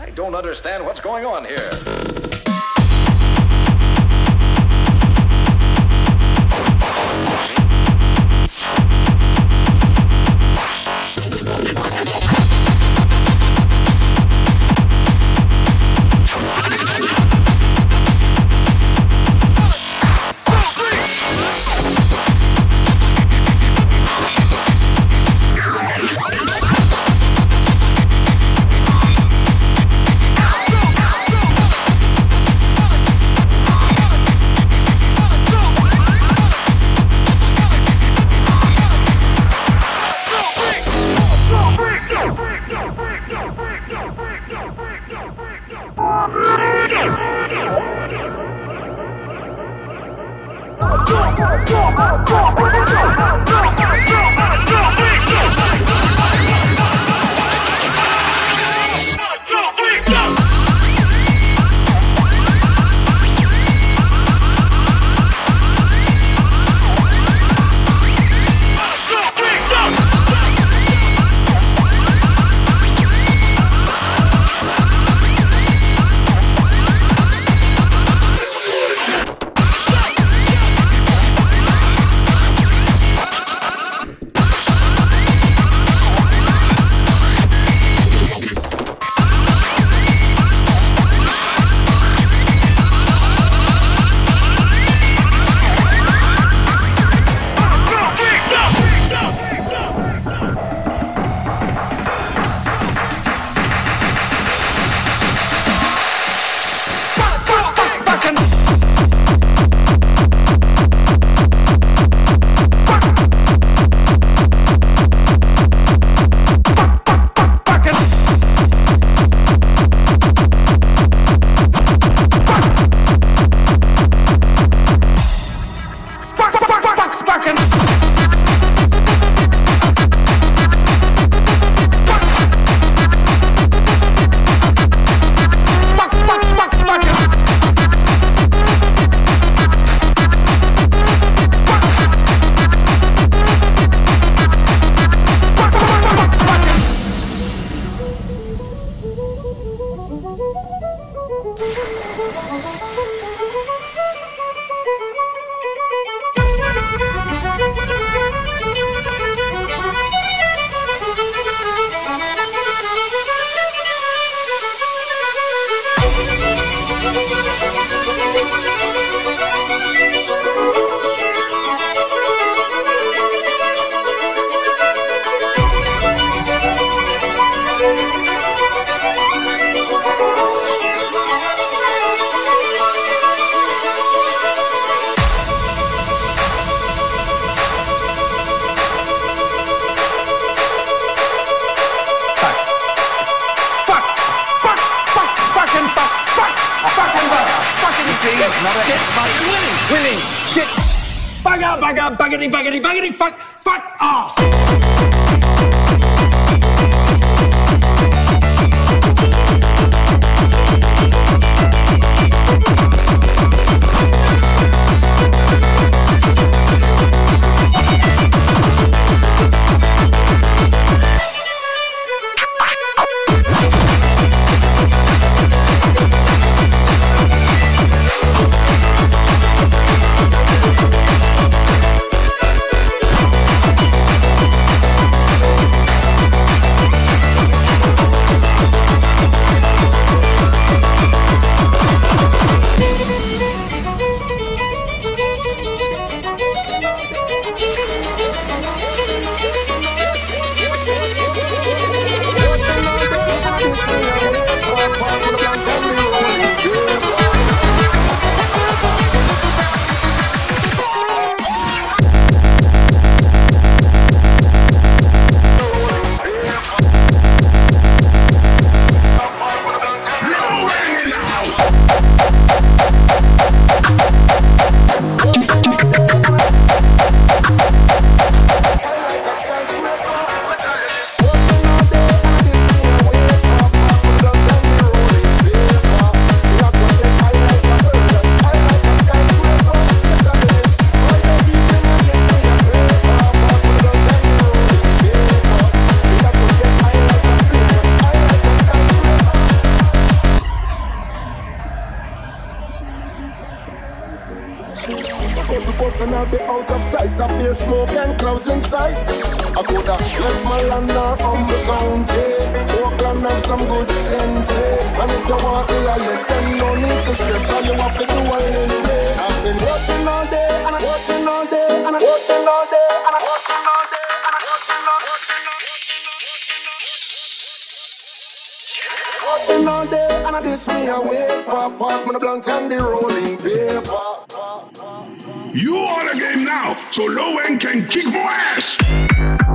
I don't understand what's going on here. see another shit, fucking winning. Winning. Shit. Bugger, bugger, buggity, buggity, buggity, fuck, fuck ass. Some good sense. eh. And if you want the highest, then no need to stress. All you have to do is anyway. I've been working all day and I'm working all day and I'm working all day and I'm working all day working all day. And I this me wait for pass me blunt and the rolling paper. You are the game now, so low end can kick more ass.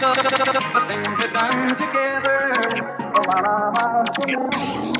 The things we've done together. Oh,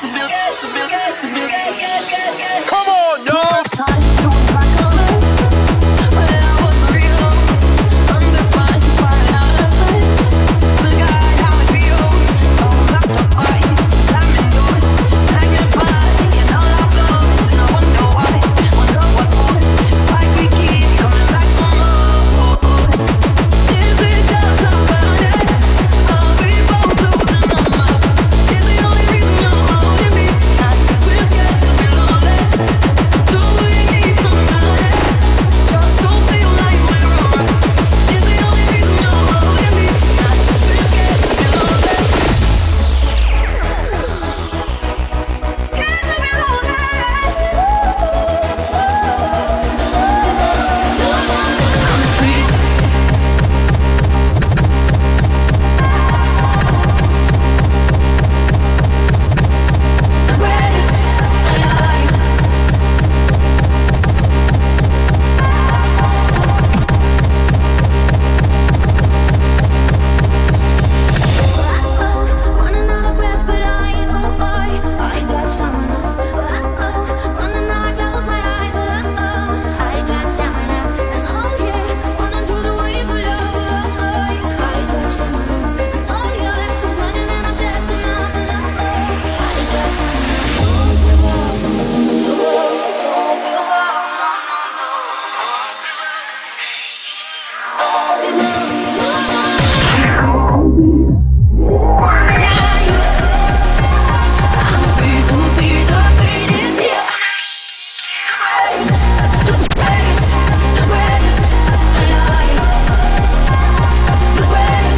to build, to build.